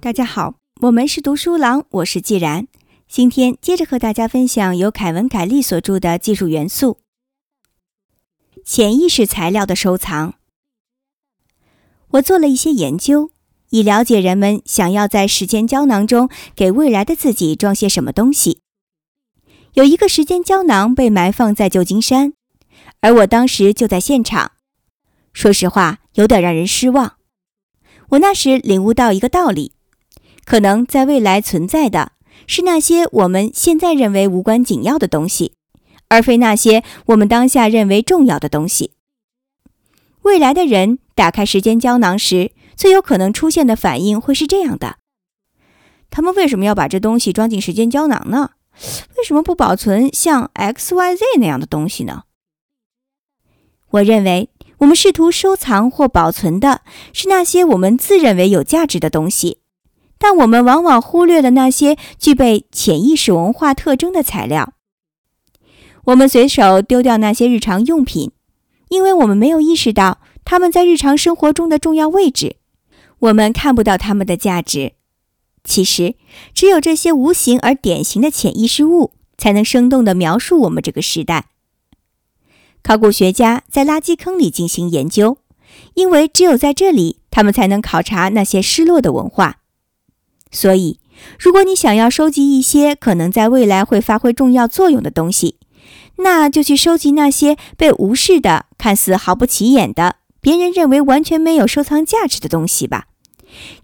大家好，我们是读书郎，我是既然。今天接着和大家分享由凯文·凯利所著的《技术元素：潜意识材料的收藏》。我做了一些研究，以了解人们想要在时间胶囊中给未来的自己装些什么东西。有一个时间胶囊被埋放在旧金山，而我当时就在现场。说实话，有点让人失望。我那时领悟到一个道理：可能在未来存在的是那些我们现在认为无关紧要的东西，而非那些我们当下认为重要的东西。未来的人打开时间胶囊时，最有可能出现的反应会是这样的：他们为什么要把这东西装进时间胶囊呢？为什么不保存像 X、Y、Z 那样的东西呢？我认为，我们试图收藏或保存的是那些我们自认为有价值的东西，但我们往往忽略了那些具备潜意识文化特征的材料。我们随手丢掉那些日常用品，因为我们没有意识到他们在日常生活中的重要位置，我们看不到他们的价值。其实，只有这些无形而典型的潜意识物，才能生动地描述我们这个时代。考古学家在垃圾坑里进行研究，因为只有在这里，他们才能考察那些失落的文化。所以，如果你想要收集一些可能在未来会发挥重要作用的东西，那就去收集那些被无视的、看似毫不起眼的、别人认为完全没有收藏价值的东西吧。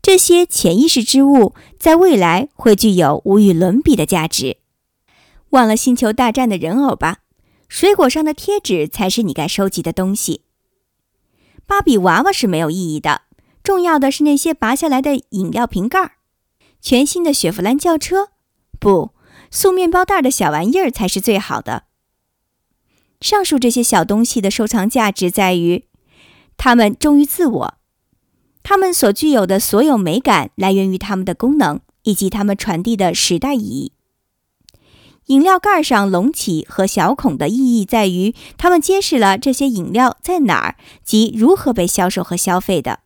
这些潜意识之物在未来会具有无与伦比的价值。忘了星球大战的人偶吧，水果上的贴纸才是你该收集的东西。芭比娃娃是没有意义的，重要的是那些拔下来的饮料瓶盖。全新的雪佛兰轿车，不，素面包袋的小玩意儿才是最好的。上述这些小东西的收藏价值在于，它们忠于自我。它们所具有的所有美感来源于它们的功能以及它们传递的时代意义。饮料盖上隆起和小孔的意义在于，它们揭示了这些饮料在哪儿及如何被销售和消费的。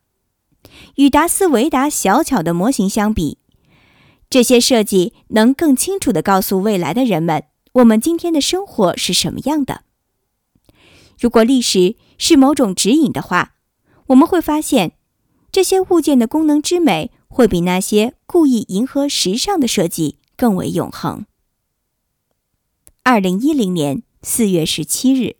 与达斯维达小巧的模型相比，这些设计能更清楚地告诉未来的人们，我们今天的生活是什么样的。如果历史是某种指引的话，我们会发现。这些物件的功能之美，会比那些故意迎合时尚的设计更为永恒。二零一零年四月十七日。